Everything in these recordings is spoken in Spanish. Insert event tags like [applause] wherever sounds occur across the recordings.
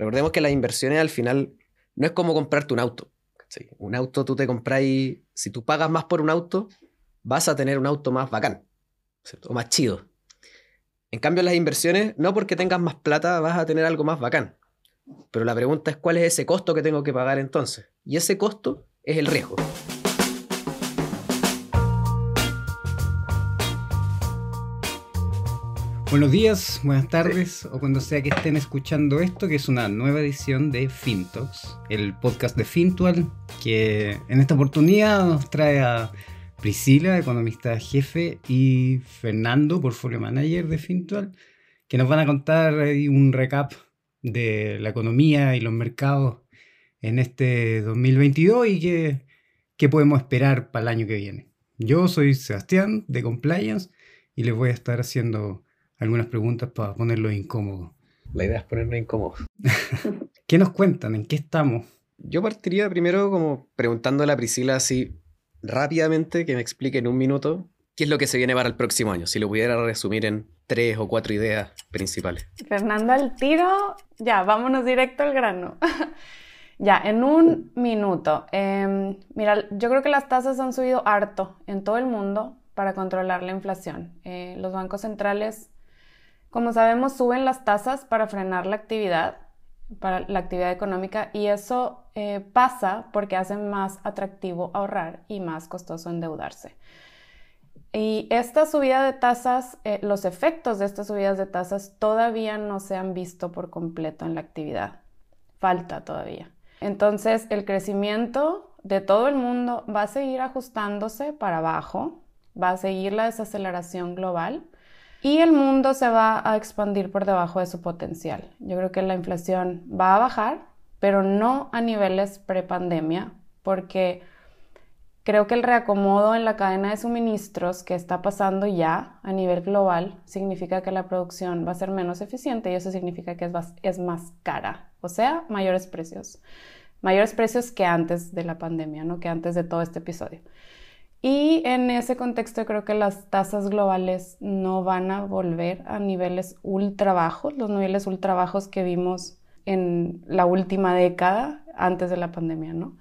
Recordemos que las inversiones al final no es como comprarte un auto. Un auto tú te compras y si tú pagas más por un auto, vas a tener un auto más bacán o más chido. En cambio, las inversiones, no porque tengas más plata vas a tener algo más bacán. Pero la pregunta es cuál es ese costo que tengo que pagar entonces. Y ese costo es el riesgo. Buenos días, buenas tardes o cuando sea que estén escuchando esto, que es una nueva edición de FinTalks, el podcast de Fintual, que en esta oportunidad nos trae a Priscila, economista jefe, y Fernando, portfolio manager de Fintual, que nos van a contar un recap de la economía y los mercados en este 2022 y qué, qué podemos esperar para el año que viene. Yo soy Sebastián de Compliance y les voy a estar haciendo algunas preguntas para ponerlo incómodo. La idea es ponerlo incómodo. [laughs] ¿Qué nos cuentan? ¿En qué estamos? Yo partiría primero como preguntándole a Priscila así rápidamente que me explique en un minuto qué es lo que se viene para el próximo año, si lo pudiera resumir en tres o cuatro ideas principales. Fernando al tiro, ya, vámonos directo al grano. [laughs] ya, en un minuto. Em, mira, yo creo que las tasas han subido harto en todo el mundo para controlar la inflación. Eh, los bancos centrales como sabemos, suben las tasas para frenar la actividad, para la actividad económica, y eso eh, pasa porque hace más atractivo ahorrar y más costoso endeudarse. Y esta subida de tasas, eh, los efectos de estas subidas de tasas todavía no se han visto por completo en la actividad. Falta todavía. Entonces, el crecimiento de todo el mundo va a seguir ajustándose para abajo, va a seguir la desaceleración global y el mundo se va a expandir por debajo de su potencial. Yo creo que la inflación va a bajar, pero no a niveles prepandemia, porque creo que el reacomodo en la cadena de suministros que está pasando ya a nivel global significa que la producción va a ser menos eficiente y eso significa que es más, es más cara, o sea, mayores precios. Mayores precios que antes de la pandemia, ¿no? Que antes de todo este episodio. Y en ese contexto creo que las tasas globales no van a volver a niveles ultra bajos, los niveles ultra bajos que vimos en la última década antes de la pandemia, ¿no?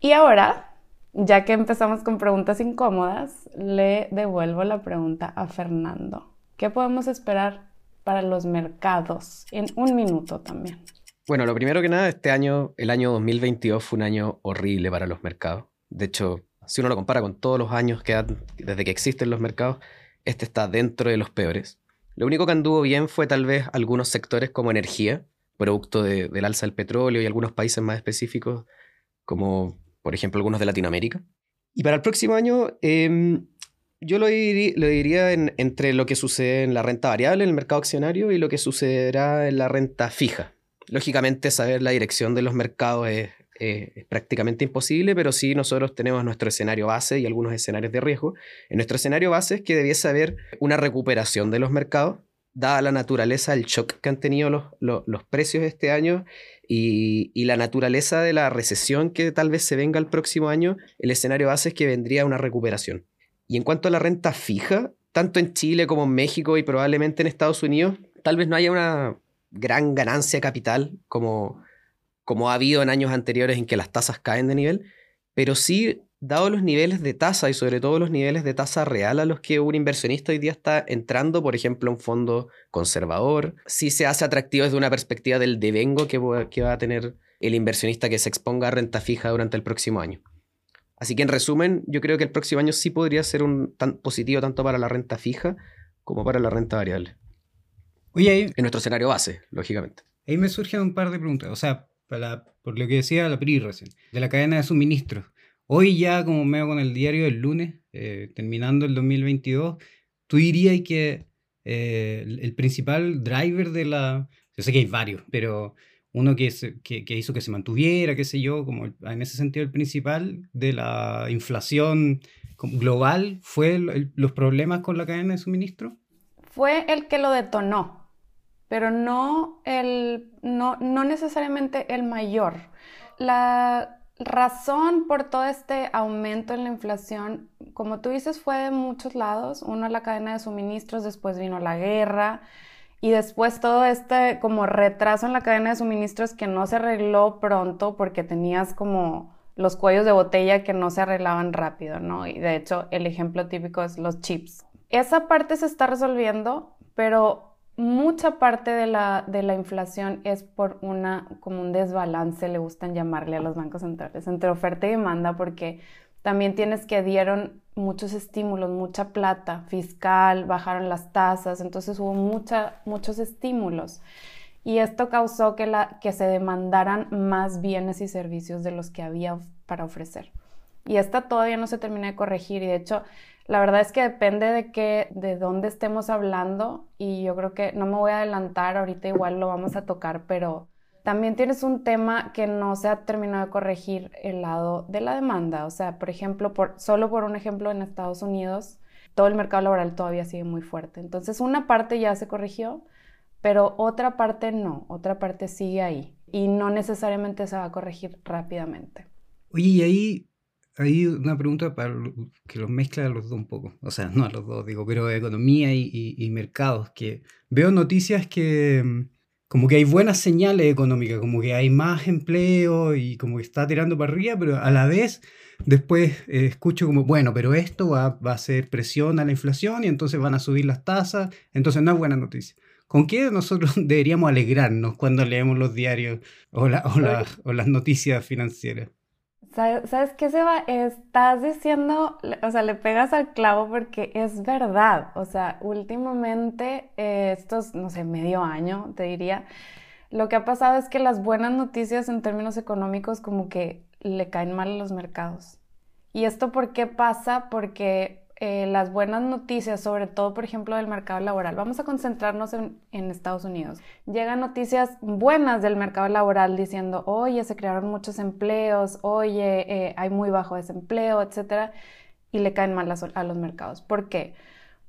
Y ahora, ya que empezamos con preguntas incómodas, le devuelvo la pregunta a Fernando. ¿Qué podemos esperar para los mercados en un minuto también? Bueno, lo primero que nada, este año, el año 2022 fue un año horrible para los mercados. De hecho, si uno lo compara con todos los años que desde que existen los mercados, este está dentro de los peores. Lo único que anduvo bien fue tal vez algunos sectores como energía, producto del alza del petróleo y algunos países más específicos, como por ejemplo algunos de Latinoamérica. Y para el próximo año, em, yo lo, diría, entre lo que sucede en la renta variable, en el mercado accionario, y lo que sucederá en la renta fija. Lógicamente, saber la dirección de los mercados es, eh, es prácticamente imposible, pero sí nosotros tenemos nuestro escenario base y algunos escenarios de riesgo. En nuestro escenario base es que debiese haber una recuperación de los mercados, dada la naturaleza del shock que han tenido los, los, precios este año y, y, la naturaleza de la recesión que tal vez se venga el próximo año, el escenario base es que vendría una recuperación. Y en cuanto a la renta fija, tanto en Chile como en México y probablemente en Estados Unidos, tal vez no haya una gran ganancia capital como como ha habido en años anteriores en que las tasas caen de nivel, pero sí, dado los niveles de tasa y sobre todo los niveles de tasa real a los que un inversionista hoy día está entrando, por ejemplo, un fondo conservador, sí se hace atractivo desde una perspectiva del devengo que, que va a tener el inversionista que se exponga a renta fija durante el próximo año. Así que en resumen, yo creo que el próximo año sí podría ser un tan positivo tanto para la renta fija como para la renta variable. Oye, en nuestro escenario base, lógicamente. Ahí me surgen un par de preguntas. O sea, por lo que decía la PRI recién, de la cadena de suministros. Hoy ya, como veo con el diario del lunes, eh, terminando el 2022, tú dirías que eh, el, principal driver de la... Yo sé que hay varios, pero uno que, que, hizo que se mantuviera, qué sé yo, como en ese sentido el principal de la inflación global fue los problemas con la cadena de suministro? Fue el que lo detonó pero no, el, no, no necesariamente el mayor. La razón por todo este aumento en la inflación, como tú dices, fue de muchos lados. Uno, la cadena de suministros, después vino la guerra Y después todo este como retraso en la cadena de suministros que no se arregló pronto porque tenías como los cuellos de botella que no se arreglaban rápido, ¿no? Y de hecho el ejemplo típico es los chips. Esa parte se está resolviendo, pero mucha parte de la, de la inflación es por una, como un desbalance, le gustan llamarle a los bancos centrales, entre oferta y demanda, porque también tienes que dieron muchos estímulos, mucha plata fiscal, bajaron las tasas, entonces hubo mucha, muchos estímulos. Y esto causó que, la, que se demandaran más bienes y servicios de los que había para ofrecer. Y esta todavía no se termina de corregir y de hecho la verdad es que depende de qué, de dónde estemos hablando y yo creo que no me voy a adelantar, ahorita igual lo vamos a tocar, pero también tienes un tema que no se ha terminado de corregir el lado de la demanda. O sea, por ejemplo, por, solo por un ejemplo en Estados Unidos, todo el mercado laboral todavía sigue muy fuerte. Entonces, una parte ya se corrigió, pero otra parte no, otra parte sigue ahí y no necesariamente se va a corregir rápidamente. Oye, y ahí hay una pregunta para que los mezcla a los dos un poco. O sea, [laughs] no a los dos, digo, pero economía y, mercados. Que veo noticias que mm, como que hay buenas señales económicas, como que hay más empleo y como que está tirando para arriba, pero a la vez después eh, escucho como, bueno, pero esto va, va a hacer presión a la inflación y entonces van a subir las tasas, entonces no es buena noticia. ¿Con qué nosotros [laughs] deberíamos alegrarnos cuando leemos los diarios o, o las noticias financieras? ¿Sabes qué, Seba? Estás diciendo, o sea, le pegas al clavo porque es verdad. O sea, últimamente, eh, estos, no sé, medio año, te diría, lo que ha pasado es que las buenas noticias en términos económicos como que le caen mal a los mercados. ¿Y esto por qué pasa? Porque eh, las buenas noticias, sobre todo, por ejemplo, del mercado laboral. Vamos a concentrarnos en, Estados Unidos. Llegan noticias buenas del mercado laboral diciendo, oye, se crearon muchos empleos, oye, eh, hay muy bajo desempleo, etcétera, y le caen mal a, los mercados. ¿Por qué?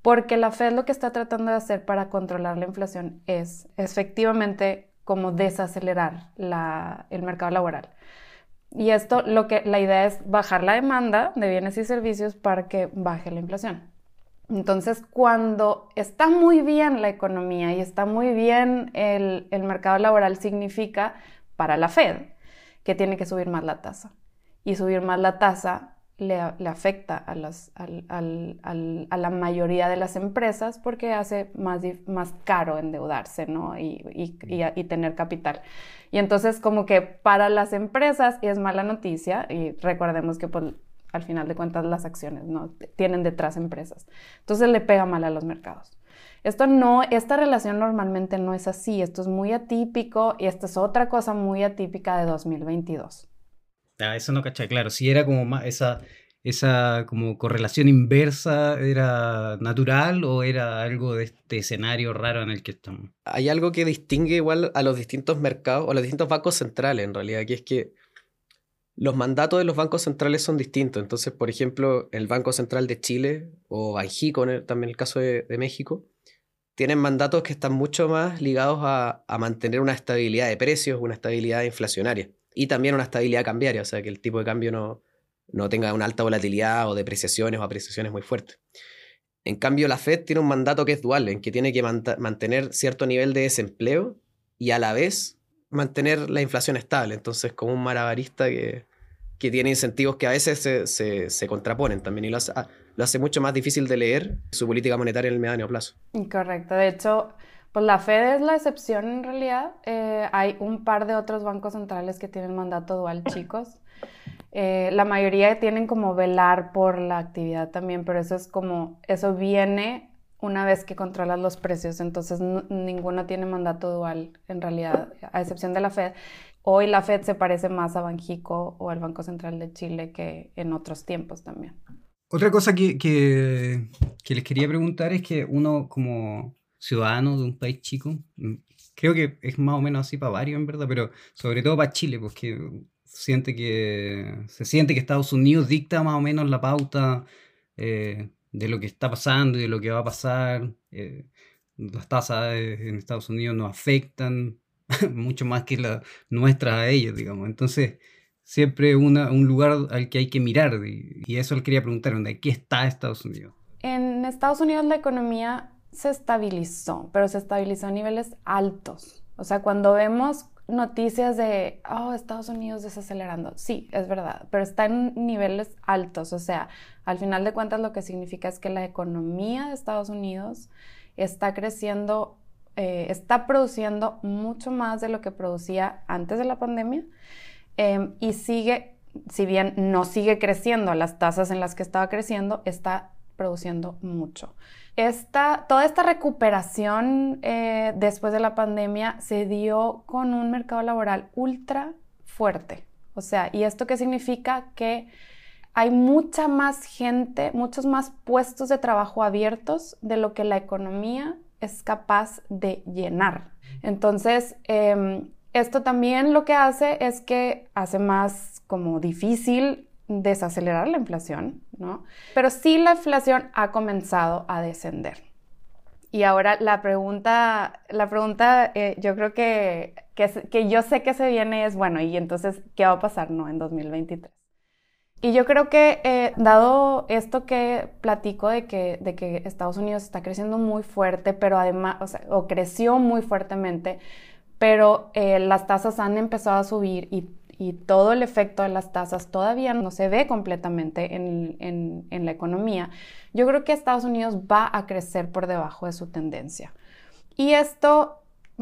Porque la Fed lo que está tratando de hacer para controlar la inflación es efectivamente como desacelerar el mercado laboral. Y esto, lo que, la idea es bajar la demanda de bienes y servicios para que baje la inflación. Entonces, cuando está muy bien la economía y está muy bien el, el mercado laboral, significa para la Fed que tiene que subir más la tasa. Y subir más la tasa le, afecta a, la mayoría de las empresas porque hace más, caro endeudarse y, tener capital. Y entonces como que para las empresas es mala noticia y recordemos que pues, al final de cuentas las acciones no tienen detrás empresas. Entonces le pega mal a los mercados. Esto no, esta relación normalmente no es así, esto es muy atípico y esta es otra cosa muy atípica de 2022. Ah, eso no caché, claro. Si era como más esa, esa como correlación inversa, ¿era natural o era algo de este escenario raro en el que estamos? Hay algo que distingue igual a los distintos mercados o a los distintos bancos centrales en realidad, que es que los mandatos de los bancos centrales son distintos. Entonces, por ejemplo, el Banco Central de Chile o Banjico, también el caso de, México, tienen mandatos que están mucho más ligados a, a mantener una estabilidad de precios, una estabilidad inflacionaria y también una estabilidad cambiaria, o sea, que el tipo de cambio no, no tenga una alta volatilidad o depreciaciones o apreciaciones muy fuertes. En cambio, la Fed tiene un mandato que es dual, en que tiene que mantener cierto nivel de desempleo y a la vez mantener la inflación estable. Entonces, como un marabarista que, que tiene incentivos que a veces se, se, contraponen también y lo hace, ah, lo hace, mucho más difícil de leer su política monetaria en el mediano plazo. Correcto. De hecho, pues la Fed es la excepción en realidad. Eh, hay un par de otros bancos centrales que tienen mandato dual, chicos. Eh, la mayoría tienen como velar por la actividad también, pero eso es como, eso viene una vez que controlas los precios, entonces ninguno tiene mandato dual en realidad, a excepción de la Fed. Hoy la Fed se parece más a Banjico o al Banco Central de Chile que en otros tiempos también. Otra cosa que, que, que les quería preguntar es que uno como ciudadano de un país chico. Mm, creo que es más o menos así para varios, en verdad, pero sobre todo para Chile, porque siente que, se siente que Estados Unidos dicta más o menos la pauta eh, de lo que está pasando y de lo que va a pasar. Eh, las tasas en Estados Unidos nos afectan [laughs] mucho más que las nuestras a ellos, digamos. Entonces, siempre una, un lugar al que hay que mirar. Y, y eso le quería preguntar, ¿dónde qué está Estados Unidos? En Estados Unidos la economía se estabilizó, pero se estabilizó a niveles altos. O sea, cuando vemos noticias de, oh, Estados Unidos desacelerando, sí, es verdad, pero está en niveles altos. O sea, al final de cuentas lo que significa es que la economía de Estados Unidos está creciendo, eh, está produciendo mucho más de lo que producía antes de la pandemia em, y sigue, si bien no sigue creciendo a las tasas en las que estaba creciendo, está produciendo mucho. Esta, toda esta recuperación eh, después de la pandemia se dio con un mercado laboral ultra fuerte. O sea, ¿y esto qué significa? Que hay mucha más gente, muchos más puestos de trabajo abiertos de lo que la economía es capaz de llenar. Entonces, em, esto también lo que hace es que hace más como difícil desacelerar la inflación, ¿no? Pero sí la inflación ha comenzado a descender. Y ahora la pregunta, la pregunta eh, yo creo que, que, yo sé que se viene es, bueno, ¿y entonces qué va a pasar, no, en 2023? Y yo creo que eh, dado esto que platico de que, de que Estados Unidos está creciendo muy fuerte, pero además, o, sea, o creció muy fuertemente, pero eh, las tasas han empezado a subir y y todo el efecto de las tasas todavía no se ve completamente en, la economía, yo creo que Estados Unidos va a crecer por debajo de su tendencia. Y esto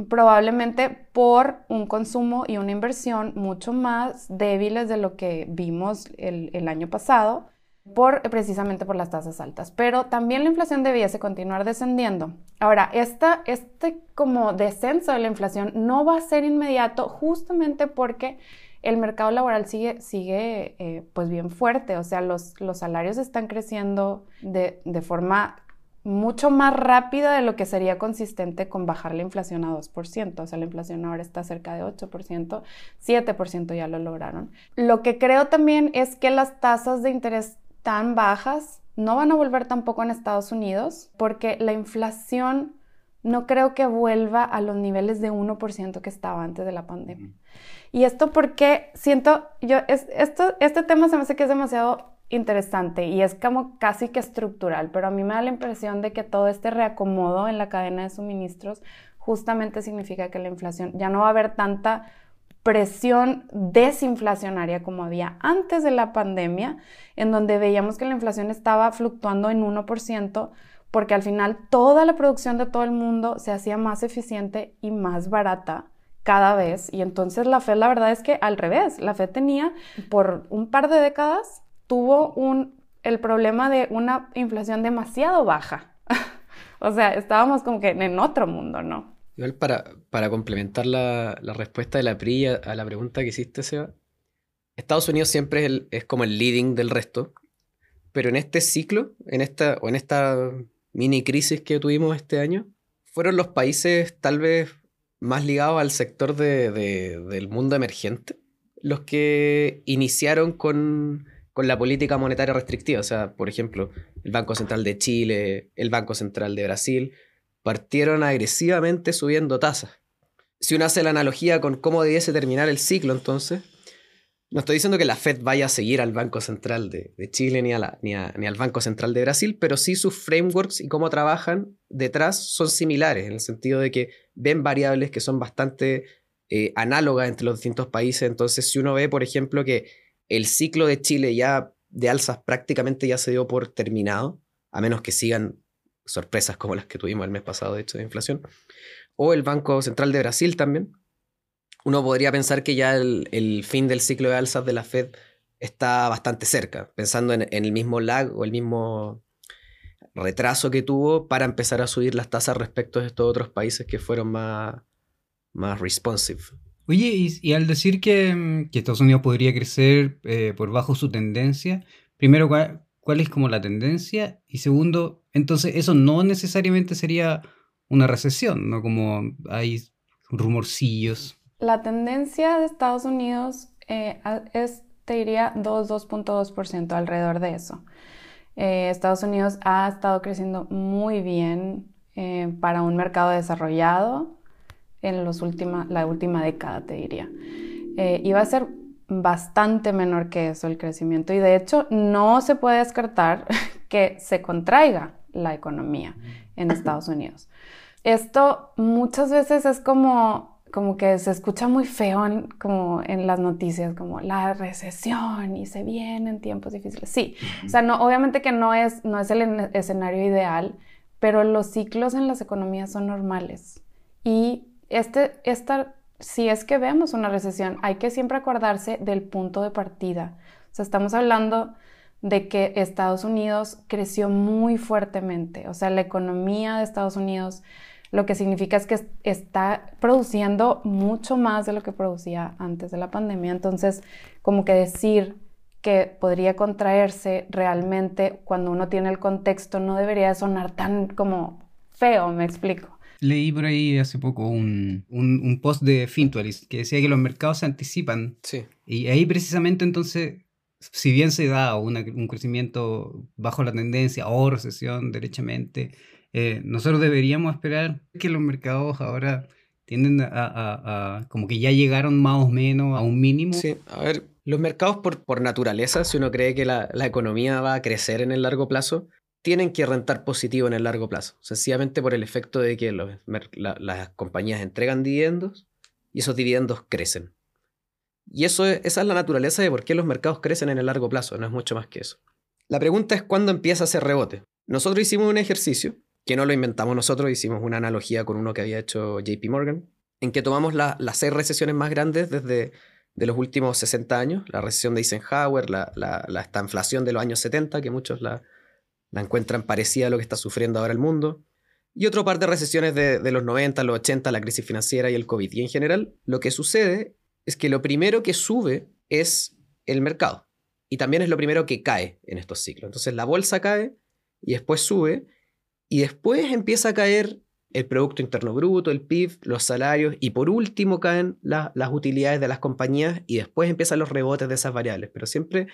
probablemente por un consumo y una inversión mucho más débiles de lo que vimos el, año pasado, por, precisamente por las tasas altas. Pero también la inflación debiese continuar descendiendo. Ahora, esta, este como descenso de la inflación no va a ser inmediato justamente porque el mercado laboral sigue, sigue eh, pues bien fuerte, o sea, los, salarios están creciendo de, de, forma mucho más rápida de lo que sería consistente con bajar la inflación a 2%, o sea, la inflación ahora está cerca de 8%, 7% ya lo lograron. Lo que creo también es que las tasas de interés tan bajas no van a volver tampoco en Estados Unidos porque la inflación no creo que vuelva a los niveles de 1% que estaba antes de la pandemia. Y esto porque siento, yo, esto, este tema se me hace que es demasiado interesante y es como casi que estructural, pero a mí me da la impresión de que todo este reacomodo en la cadena de suministros justamente significa que la inflación ya no va a haber tanta presión desinflacionaria como había antes de la pandemia, en donde veíamos que la inflación estaba fluctuando en 1%, porque al final toda la producción de todo el mundo se hacía más eficiente y más barata cada vez. Y entonces la Fed, la verdad es que al revés, la Fed tenía por un par de décadas, tuvo un, el problema de una inflación demasiado baja. [laughs] o sea, estábamos como que en otro mundo, ¿no? Igual para, para complementar la, la, respuesta de la PRI a, la pregunta que hiciste, Seba, Estados Unidos siempre es, es, como el leading del resto, pero en este ciclo, en esta, o en esta mini crisis que tuvimos este año, fueron los países tal vez más ligados al sector del mundo emergente, los que iniciaron con, la política monetaria restrictiva. O sea, por ejemplo, el Banco Central de Chile, el Banco Central de Brasil, partieron agresivamente subiendo tasas. Si uno hace la analogía con cómo debiese terminar el ciclo, entonces, no estoy diciendo que la Fed vaya a seguir al Banco Central de, Chile ni, a ni, al Banco Central de Brasil, pero sí sus frameworks y cómo trabajan detrás son similares, en el sentido de que ven variables que son bastante eh, análogas entre los distintos países. Entonces, si uno ve, por ejemplo, que el ciclo de Chile ya de alzas prácticamente ya se dio por terminado, a menos que sigan sorpresas como las que tuvimos el mes pasado, de hecho, de inflación, o el Banco Central de Brasil también, uno podría pensar que ya el, fin del ciclo de alzas de la Fed está bastante cerca, pensando en, el mismo lag o el mismo retraso que tuvo para empezar a subir las tasas respecto a estos otros países que fueron más, más responsive. Oye, y, al decir que, Estados Unidos podría crecer eh, por bajo su tendencia, primero, ¿cuál, ¿cuál, es como la tendencia? Y segundo, entonces eso no necesariamente sería una recesión, ¿no? Como hay rumorcillos. La tendencia de Estados Unidos eh, es, te diría, 2, 2.2%, alrededor de eso. Eh, Estados Unidos ha estado creciendo muy bien eh, para un mercado desarrollado en los la última década, te diría. y va a ser bastante menor que eso el crecimiento y de hecho no se puede descartar [laughs] que se contraiga la economía en Estados Unidos. Esto muchas veces es como, como que se escucha muy feo en, como en las noticias, como la recesión y se vienen tiempos difíciles. Sí, o sea, no, obviamente que no es, no es el escenario ideal, pero los ciclos en las economías son normales. Y este, esta, si es que vemos una recesión, hay que siempre acordarse del punto de partida. O sea, estamos hablando de que Estados Unidos creció muy fuertemente. O sea, la economía de Estados Unidos lo que significa es que está produciendo mucho más de lo que producía antes de la pandemia. Entonces, como que decir que podría contraerse realmente cuando uno tiene el contexto no debería sonar tan como feo, me explico. Leí por ahí hace poco un, post de Fintualist que decía que los mercados se anticipan. Sí. Y ahí precisamente entonces si bien se da un crecimiento bajo la tendencia o recesión derechamente, eh, nosotros deberíamos esperar que los mercados ahora tienden a, como que ya llegaron más o menos a un mínimo. Sí, a ver, los mercados por, por naturaleza, si uno cree que la, la, economía va a crecer en el largo plazo, tienen que rentar positivo en el largo plazo, sencillamente por el efecto de que los, las compañías entregan dividendos y esos dividendos crecen. Y eso esa es la naturaleza de por qué los mercados crecen en el largo plazo, no es mucho más que eso. La pregunta es cuándo empieza a hacer rebote. Nosotros hicimos un ejercicio, que no lo inventamos nosotros, hicimos una analogía con uno que había hecho JP Morgan, en que tomamos las seis recesiones más grandes desde de los últimos 60 años, la recesión de Eisenhower, la, la, esta inflación de los años 70, que muchos la, la, encuentran parecida a lo que está sufriendo ahora el mundo, y otro par de recesiones de, de los 90, los 80, la crisis financiera y el COVID. Y en general, lo que sucede es que lo primero que sube es el mercado. Y también es lo primero que cae en estos ciclos. Entonces la bolsa cae y después sube y después empieza a caer el Producto Interno Bruto, el PIB, los salarios y por último caen las utilidades de las compañías y después empiezan los rebotes de esas variables. Pero siempre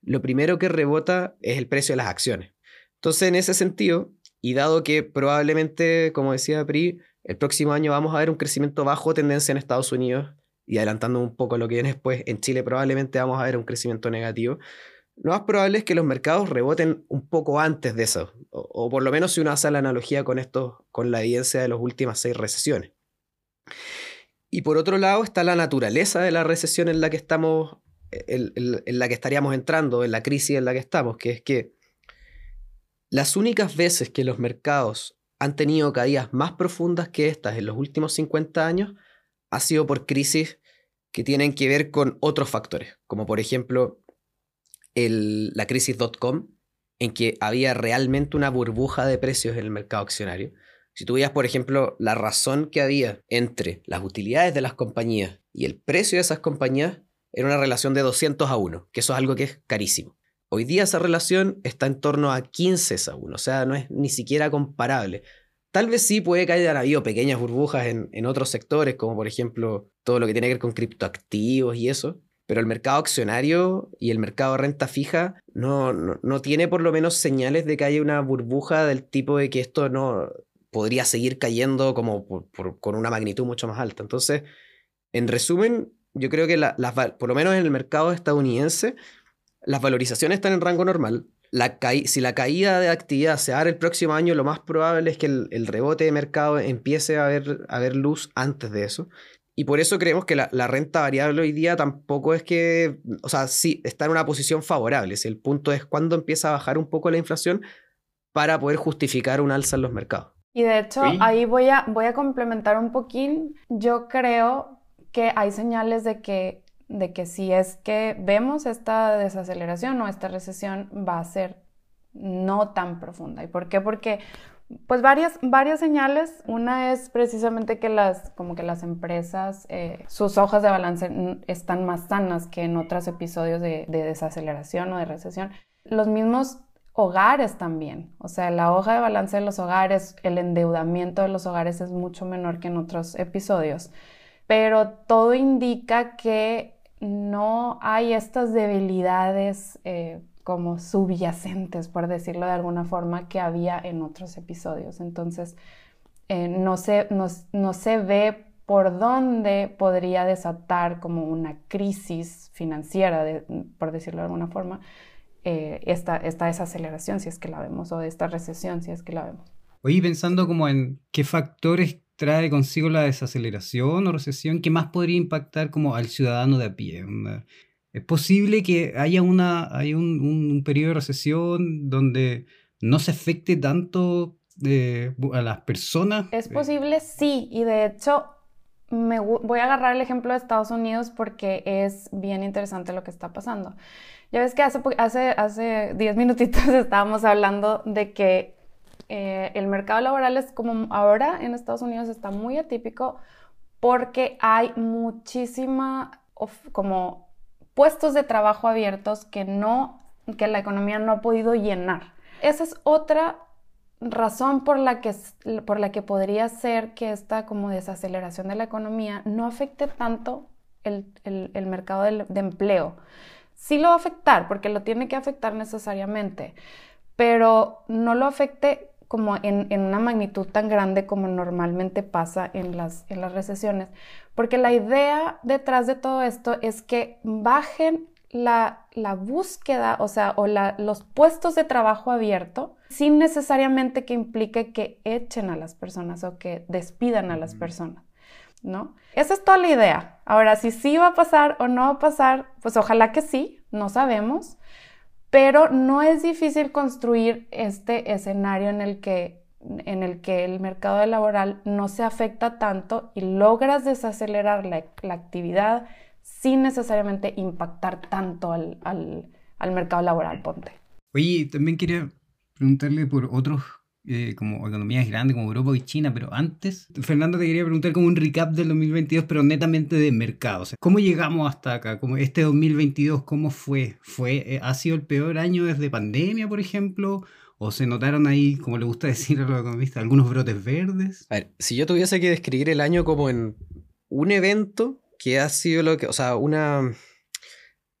lo primero que rebota es el precio de las acciones. Entonces en ese sentido, y dado que probablemente, como decía Pri, el próximo año vamos a ver un crecimiento bajo tendencia en Estados Unidos y adelantando un poco lo que viene después, en Chile probablemente vamos a ver un crecimiento negativo. Lo más probable es que los mercados reboten un poco antes de eso, o, por lo menos si uno hace la analogía con esto, con la evidencia de las últimas seis recesiones. Y por otro lado está la naturaleza de la recesión en la que estamos, en, en la que estaríamos entrando, en la crisis en la que estamos, que es que las únicas veces que los mercados han tenido caídas más profundas que estas en los últimos 50 años ha sido por crisis que tienen que ver con otros factores, como por ejemplo la crisis .com, en que había realmente una burbuja de precios en el mercado accionario. Si tú veías, por ejemplo, la razón que había entre las utilidades de las compañías y el precio de esas compañías, era una relación de 200 a 1, que eso es algo que es carísimo. Hoy día esa relación está en torno a 15 a 1, o sea, no es ni siquiera comparable. Tal vez sí puede que hayan habido pequeñas burbujas en, otros sectores, como por ejemplo todo lo que tiene que ver con criptoactivos y eso, pero el mercado accionario y el mercado de renta fija no, no, tiene por lo menos señales de que haya una burbuja del tipo de que esto no podría seguir cayendo como con una magnitud mucho más alta. Entonces, en resumen, yo creo que por lo menos en el mercado estadounidense, las valorizaciones están en rango normal, si la caída de actividad se da el próximo año, lo más probable es que el, rebote de mercado empiece a ver, a ver luz antes de eso. Y por eso creemos que la, renta variable hoy día tampoco es que, o sea, sí, está en una posición favorable. Si el punto es cuándo empieza a bajar un poco la inflación para poder justificar un alza en los mercados. Y de hecho, ahí voy a, voy a complementar un poquín. Yo creo que hay señales de que de que si es que vemos esta desaceleración o esta recesión va a ser no tan profunda. ¿Y por qué? Porque pues varias, varias señales. Una es precisamente que las, como que las empresas, eh, sus hojas de balance están más sanas que en otros episodios de, de, desaceleración o de recesión. Los mismos hogares también. O sea, la hoja de balance de los hogares, el endeudamiento de los hogares es mucho menor que en otros episodios. Pero todo indica que no hay estas debilidades eh, como subyacentes, por decirlo de alguna forma, que había en otros episodios. Entonces, eh, no, se, no, se ve por dónde podría desatar como una crisis financiera, por decirlo de alguna forma, eh, esta, esta desaceleración, si es que la vemos, o esta recesión, si es que la vemos. Oye, pensando como en qué factores trae consigo la desaceleración o recesión, ¿qué más podría impactar como al ciudadano de a pie? ¿Es posible que haya, una, haya un, un, periodo de recesión donde no se afecte tanto eh, a las personas? Es posible, sí, y de hecho me voy a agarrar el ejemplo de Estados Unidos porque es bien interesante lo que está pasando. Ya ves que hace, hace, hace 10 minutitos [laughs] estábamos hablando de que eh, el mercado laboral es como ahora en Estados Unidos está muy atípico porque hay muchísima como puestos de trabajo abiertos que no que la economía no ha podido llenar. Esa es otra razón por la que, por la que podría ser que esta como desaceleración de la economía no afecte tanto el, el, mercado de, de, empleo. Sí lo va a afectar, porque lo tiene que afectar necesariamente, pero no lo afecte como en, en, una magnitud tan grande como normalmente pasa en las, en las recesiones. Porque la idea detrás de todo esto es que bajen la, la búsqueda, o sea, o la, los puestos de trabajo abierto, sin necesariamente que implique que echen a las personas o que despidan a las personas, ¿no? Esa es toda la idea. Ahora, si sí va a pasar o no va a pasar, pues ojalá que sí, no sabemos, pero no es difícil construir este escenario en el que en el que el mercado laboral no se afecta tanto y logras desacelerar la, la actividad sin necesariamente impactar tanto al, al, mercado laboral, ponte. Oye, también quería preguntarle por otros eh, como economías grandes como Europa y China, pero antes, Fernando, te quería preguntar como un recap del 2022, pero netamente de mercado. ¿Cómo llegamos hasta acá? Como este 2022, ¿cómo fue? ¿Fue eh, ¿Ha sido el peor año desde pandemia, por ejemplo? ¿O se notaron ahí, como le gusta [laughs] decir a los economistas, algunos brotes verdes? A ver, si yo tuviese que describir el año como en un evento, ¿Qué ha sido lo que, o sea, una...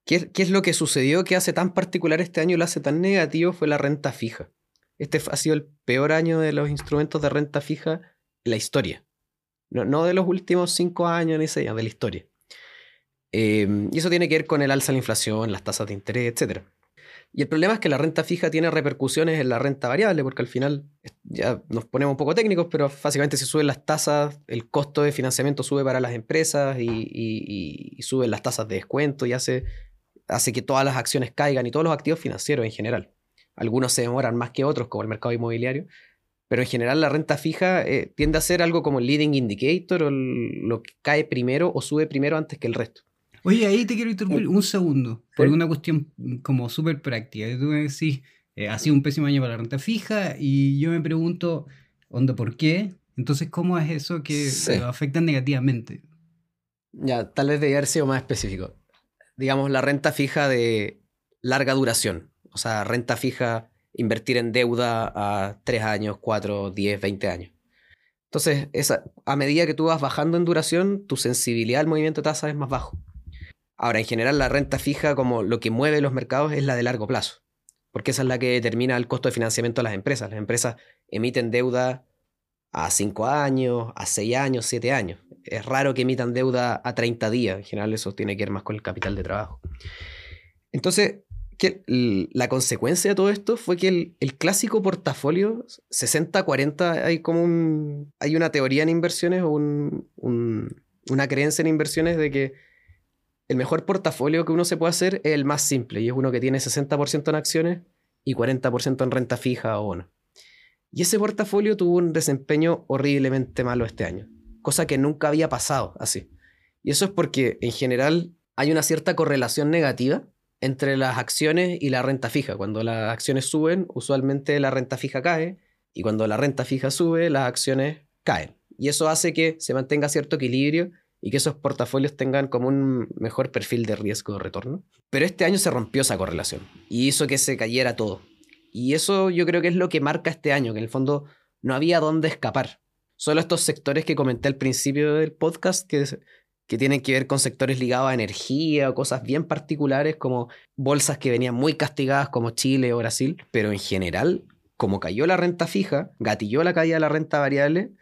¿Qué, ¿Qué, es lo que sucedió que hace tan particular este año y lo hace tan negativo? Fue la renta fija. Este ha sido el peor año de los instrumentos de renta fija en la historia. No, no de los últimos cinco años ni seis de la historia. Eh, y eso tiene que ver con el alza de la inflación, las tasas de interés, etc. Y el problema es que la renta fija tiene repercusiones en la renta variable, porque al final ya nos ponemos un poco técnicos, pero básicamente si suben las tasas, el costo de financiamiento sube para las empresas y, suben las tasas de descuento y hace, hace que todas las acciones caigan y todos los activos financieros en general. Algunos se demoran más que otros, como el mercado inmobiliario, pero en general la renta fija eh, tiende a ser algo como el leading indicator o lo que cae primero o sube primero antes que el resto. Oye, ahí te quiero interrumpir un segundo, por una cuestión como súper práctica. Tú me decís, eh, ha sido un pésimo año para la renta fija y yo me pregunto, onda, ¿por qué? Entonces, ¿cómo es eso que lo afectan negativamente? Ya, tal vez debería haber sido más específico. Digamos, la renta fija de larga duración. O sea, renta fija, invertir en deuda a 3 años, 4, 10, 20 años. Entonces, esa, a medida que tú vas bajando en duración, tu sensibilidad al movimiento de tasa es más bajo. Ahora, en general, la renta fija, como lo que mueve los mercados, es la de largo plazo, porque esa es la que determina el costo de financiamiento de las empresas. Las empresas emiten deuda a 5 años, a 6 años, 7 años. Es raro que emitan deuda a 30 días. En general, eso tiene que ver más con el capital de trabajo. Entonces, la consecuencia de todo esto fue que el, clásico portafolio 60-40, hay como un, hay una teoría en inversiones o una creencia en inversiones de que el mejor portafolio que uno se puede hacer es el más simple y es uno que tiene 60% en acciones y 40% en renta fija o bono. Y ese portafolio tuvo un desempeño horriblemente malo este año, cosa que nunca había pasado así. Y eso es porque en general hay una cierta correlación negativa entre las acciones y la renta fija. Cuando las acciones suben, usualmente la renta fija cae y cuando la renta fija sube, las acciones caen. Y eso hace que se mantenga cierto equilibrio y que esos portafolios tengan como un mejor perfil de riesgo de retorno. Pero este año se rompió esa correlación y hizo que se cayera todo. Y eso yo creo que es lo que marca este año, que en el fondo no había dónde escapar. Solo estos sectores que comenté al principio del podcast, que, que tienen que ver con sectores ligados a energía o cosas bien particulares como bolsas que venían muy castigadas como Chile o Brasil, pero en general, como cayó la renta fija, gatilló la caída de la renta variable,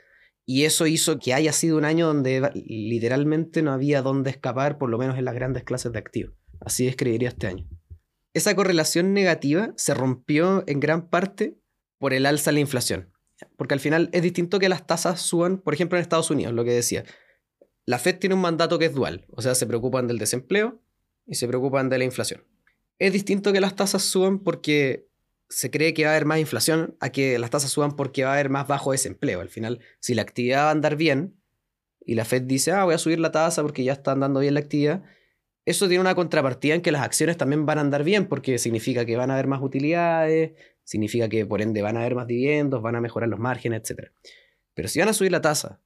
y eso hizo que haya sido un año donde literalmente no había dónde escapar, por lo menos en las grandes clases de activos. Así describiría este año. esa correlación negativa se rompió en gran parte por el alza de la inflación. Porque al final es distinto que las tasas suban, por ejemplo, en Estados Unidos, lo que decía. La Fed tiene un mandato que es dual, o sea, se preocupan del desempleo y se preocupan de la inflación. Es distinto que las tasas suban porque se cree que va a haber más inflación a que las tasas suban porque va a haber más bajo desempleo. Al final, si la actividad va a andar bien y la Fed dice, ah, voy a subir la tasa porque ya está andando bien la actividad, eso tiene una contrapartida en que las acciones también van a andar bien porque significa que van a haber más utilidades, significa que por ende van a haber más dividendos, van a mejorar los márgenes, etc. Pero si van a subir la tasa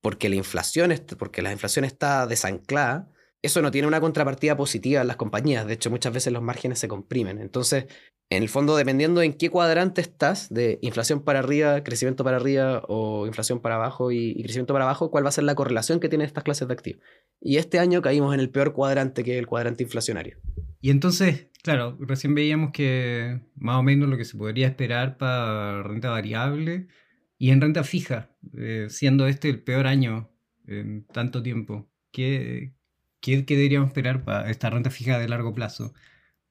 porque la inflación, porque la inflación está desanclada, eso no tiene una contrapartida positiva en las compañías. De hecho, muchas veces los márgenes se comprimen. Entonces, en el fondo, dependiendo en qué cuadrante estás, de inflación para arriba, crecimiento para arriba o inflación para abajo y, crecimiento para abajo, cuál va a ser la correlación que tienen estas clases de activos. Y este año caímos en el peor cuadrante que es el cuadrante inflacionario. Y entonces, claro, recién veíamos que más o menos lo que se podría esperar para renta variable y en renta fija, eh, siendo este el peor año en tanto tiempo. ¿Qué, qué, ¿Qué deberíamos esperar para esta renta fija de largo plazo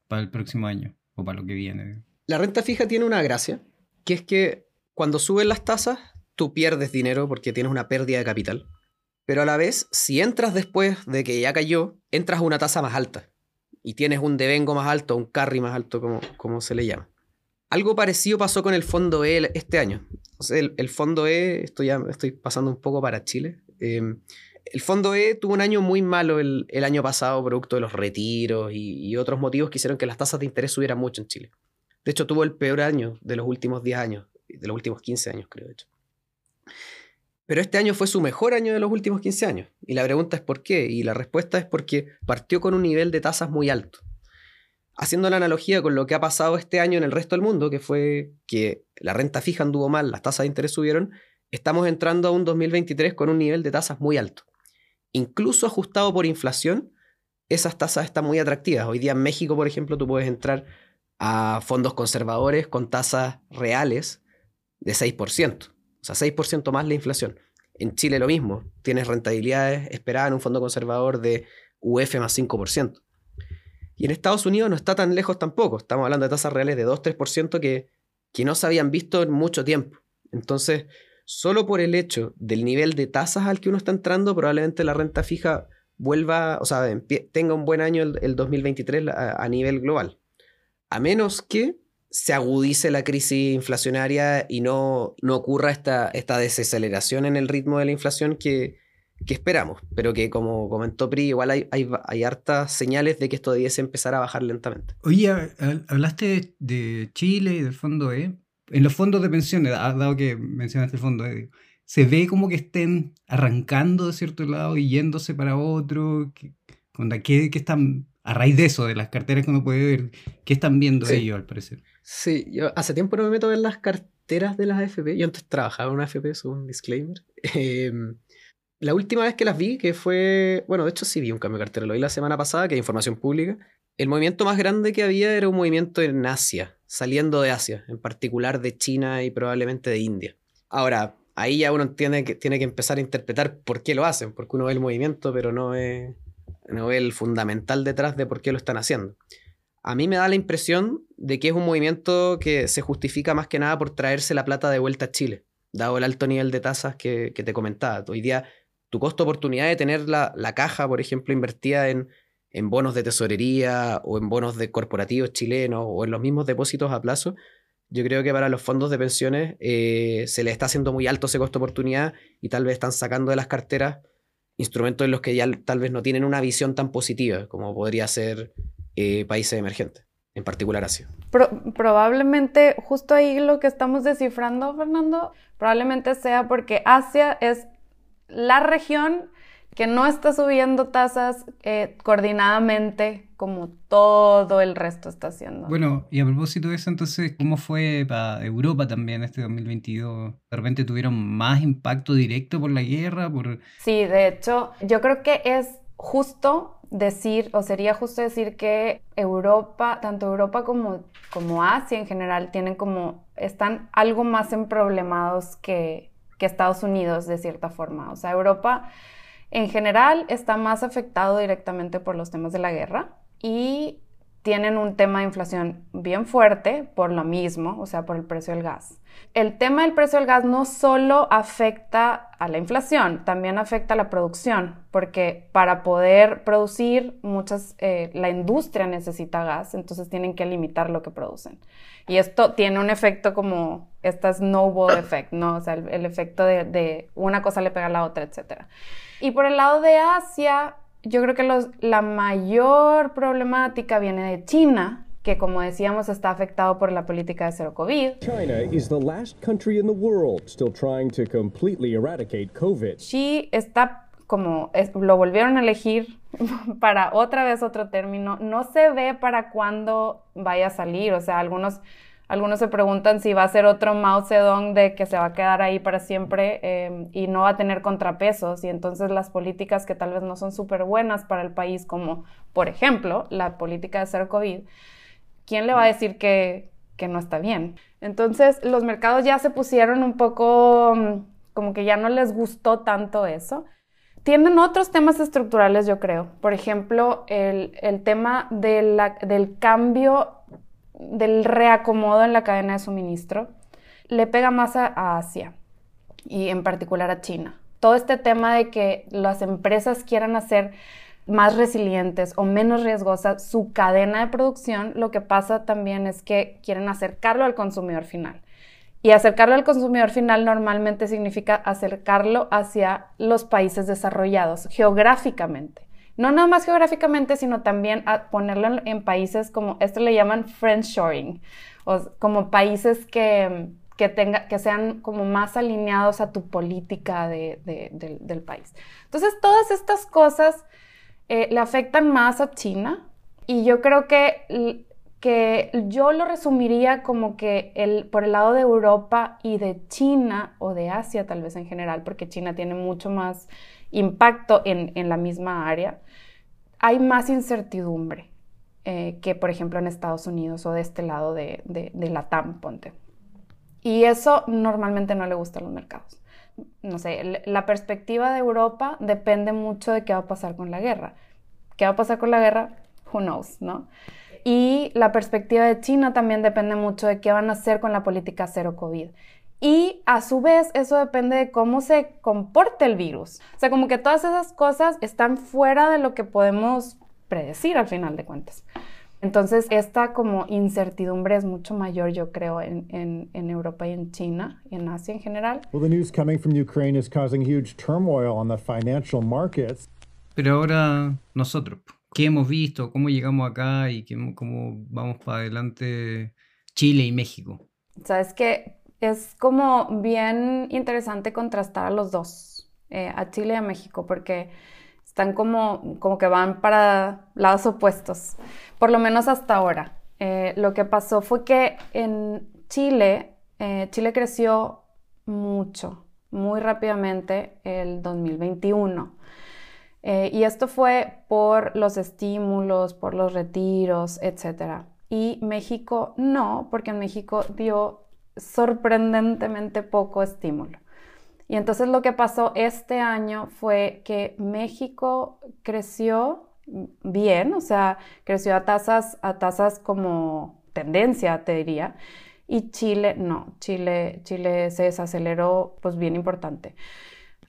para el próximo año? Para lo que viene. La renta fija tiene una gracia, que es que cuando suben las tasas, tú pierdes dinero porque tienes una pérdida de capital. Pero a la vez, si entras después de que ya cayó, entras a una tasa más alta. Y tienes un devengo más alto, un carry más alto, como, como se le llama. Algo parecido pasó con el fondo E este año. el, fondo E, esto ya estoy pasando un poco para Chile. Em, el fondo E tuvo un año muy malo el, año pasado, producto de los retiros y, otros motivos que hicieron que las tasas de interés subieran mucho en Chile. De hecho, tuvo el peor año de los últimos 10 años, de los últimos 15 años, creo, de hecho. Pero este año fue su mejor año de los últimos 15 años. Y la pregunta es por qué. Y la respuesta es porque partió con un nivel de tasas muy alto. Haciendo la analogía con lo que ha pasado este año en el resto del mundo, que fue que la renta fija anduvo mal, las tasas de interés subieron, estamos entrando a un 2023 con un nivel de tasas muy alto incluso ajustado por inflación, esas tasas están muy atractivas. Hoy día en México, por ejemplo, tú puedes entrar a fondos conservadores con tasas reales de 6%, o sea, 6% más la inflación. En Chile lo mismo, tienes rentabilidades esperadas en un fondo conservador de UF más 5%. Y en Estados Unidos no está tan lejos tampoco, estamos hablando de tasas reales de 2-3% que, que no se habían visto en mucho tiempo. Entonces, solo por el hecho del nivel de tasas al que uno está entrando, probablemente la renta fija vuelva, o sea, tenga un buen año el, 2023 a, nivel global. A menos que se agudice la crisis inflacionaria y no, no ocurra esta, esta desaceleración en el ritmo de la inflación que, esperamos, pero que como comentó Pri, igual hay, hay, hartas señales de que esto debiese empezar a bajar lentamente. Oye, hablaste de Chile y del fondo E en los fondos de pensiones, dado que mencionaste el fondo, eh, se ve como que estén arrancando de cierto lado y yéndose para otro. ¿Qué, qué, están, a raíz de eso, de las carteras que uno puede ver, qué están viendo ellos al parecer? Sí, yo hace tiempo no me meto a ver las carteras de las AFP. Yo antes trabajaba en una AFP, es un disclaimer. [laughs] Em, la última vez que las vi, que fue, bueno, de hecho sí vi un cambio de cartera, lo vi la semana pasada, que hay información pública. El movimiento más grande que había era un movimiento en Asia, saliendo de Asia, en particular de China y probablemente de India. Ahora, ahí ya uno tiene que, tiene que empezar a interpretar por qué lo hacen, porque uno ve el movimiento, pero no ve, el fundamental detrás de por qué lo están haciendo. A mí me da la impresión de que es un movimiento que se justifica más que nada por traerse la plata de vuelta a Chile, dado el alto nivel de tasas que, te comentaba. Hoy día, tu costo oportunidad de tener la, la caja, por ejemplo, invertida en en bonos de tesorería o en bonos de corporativos chilenos o en los mismos depósitos a plazo, yo creo que para los fondos de pensiones eh, se les está haciendo muy alto ese costo oportunidad y tal vez están sacando de las carteras instrumentos en los que ya tal vez no tienen una visión tan positiva como podría ser eh, países emergentes, en particular Asia. probablemente justo ahí lo que estamos descifrando, Fernando, probablemente sea porque Asia es la región que no está subiendo tasas eh, coordinadamente como todo el resto está haciendo. Bueno, y a propósito de eso, entonces, ¿cómo fue para Europa también este 2022? ¿De repente tuvieron más impacto directo por la guerra? Por... Sí, de hecho, yo creo que es justo decir, o sería justo decir que Europa, tanto Europa como, como Asia en general, tienen como, están algo más emproblemados que, que Estados Unidos de cierta forma. O sea, Europa en general está más afectado directamente por los temas de la guerra y tienen un tema de inflación bien fuerte por lo mismo, o sea, por el precio del gas. El tema del precio del gas no solo afecta a la inflación, también afecta a la producción, porque para poder producir, muchas, eh, la industria necesita gas, entonces tienen que limitar lo que producen. Y esto tiene un efecto como esta snowball [coughs] effect, ¿no? O sea, el, efecto de, de, una cosa le pega a la otra, etc. Y por el lado de Asia, yo creo que los, la mayor problemática viene de China, que como decíamos está afectado por la política de cero COVID. China is the last country in the world still trying to completely eradicate COVID. Xi está como lo volvieron a elegir [laughs] para otra vez otro término, no se ve para cuándo vaya a salir, o sea, algunos algunos se preguntan si va a ser otro Mao Zedong de que se va a quedar ahí para siempre em, y no va a tener contrapesos y entonces las políticas que tal vez no son súper buenas para el país, como por ejemplo la política de cero COVID, ¿quién le va a decir que, que no está bien? Entonces los mercados ya se pusieron un poco mm, como que ya no les gustó tanto eso. Tienen otros temas estructurales, yo creo. Por ejemplo, el, el tema de la, del cambio del reacomodo en la cadena de suministro le pega más a, Asia y en particular a China. Todo este tema de que las empresas quieran hacer más resilientes o menos riesgosas su cadena de producción, lo que pasa también es que quieren acercarlo al consumidor final. Y acercarlo al consumidor final normalmente significa acercarlo hacia los países desarrollados geográficamente no nada más geográficamente, sino también a ponerlo en, países como, esto le llaman friendshoring, o como países que, que, tenga, que sean como más alineados a tu política del país. Entonces, todas estas cosas eh, le afectan más a China y yo creo que, que yo lo resumiría como que el, por el lado de Europa y de China o de Asia tal vez en general, porque China tiene mucho más impacto en, en la misma área, hay más incertidumbre eh, que, por ejemplo, en Estados Unidos o de este lado de, de, la TAM, ponte. Y eso normalmente no le gusta a los mercados. No sé, la perspectiva de Europa depende mucho de qué va a pasar con la guerra. ¿Qué va a pasar con la guerra? Who knows, ¿no? Y la perspectiva de China también depende mucho de qué van a hacer con la política cero COVID. Y a su vez eso depende de cómo se comporte el virus. O sea, como que todas esas cosas están fuera de lo que podemos predecir al final de cuentas. Entonces, esta como incertidumbre es mucho mayor, yo creo, en, en, en, Europa y en China y en Asia en general. Well, the news coming from Ukraine is causing huge turmoil on the financial markets. Pero ahora nosotros, ¿qué hemos visto? ¿Cómo llegamos acá y qué, cómo vamos para adelante Chile y México? Sabes que es como bien interesante contrastar a los dos, eh, a Chile y a México, porque están como, como que van para lados opuestos, por lo menos hasta ahora. Eh, lo que pasó fue que en Chile, eh, Chile creció mucho, muy rápidamente el 2021. y esto fue por los estímulos, por los retiros, etc. Y México no, porque en México dio sorprendentemente poco estímulo. Y entonces lo que pasó este año fue que México creció bien, o sea, creció a tasas, a tasas como tendencia, te diría, y Chile no, Chile, Chile se desaceleró pues bien importante.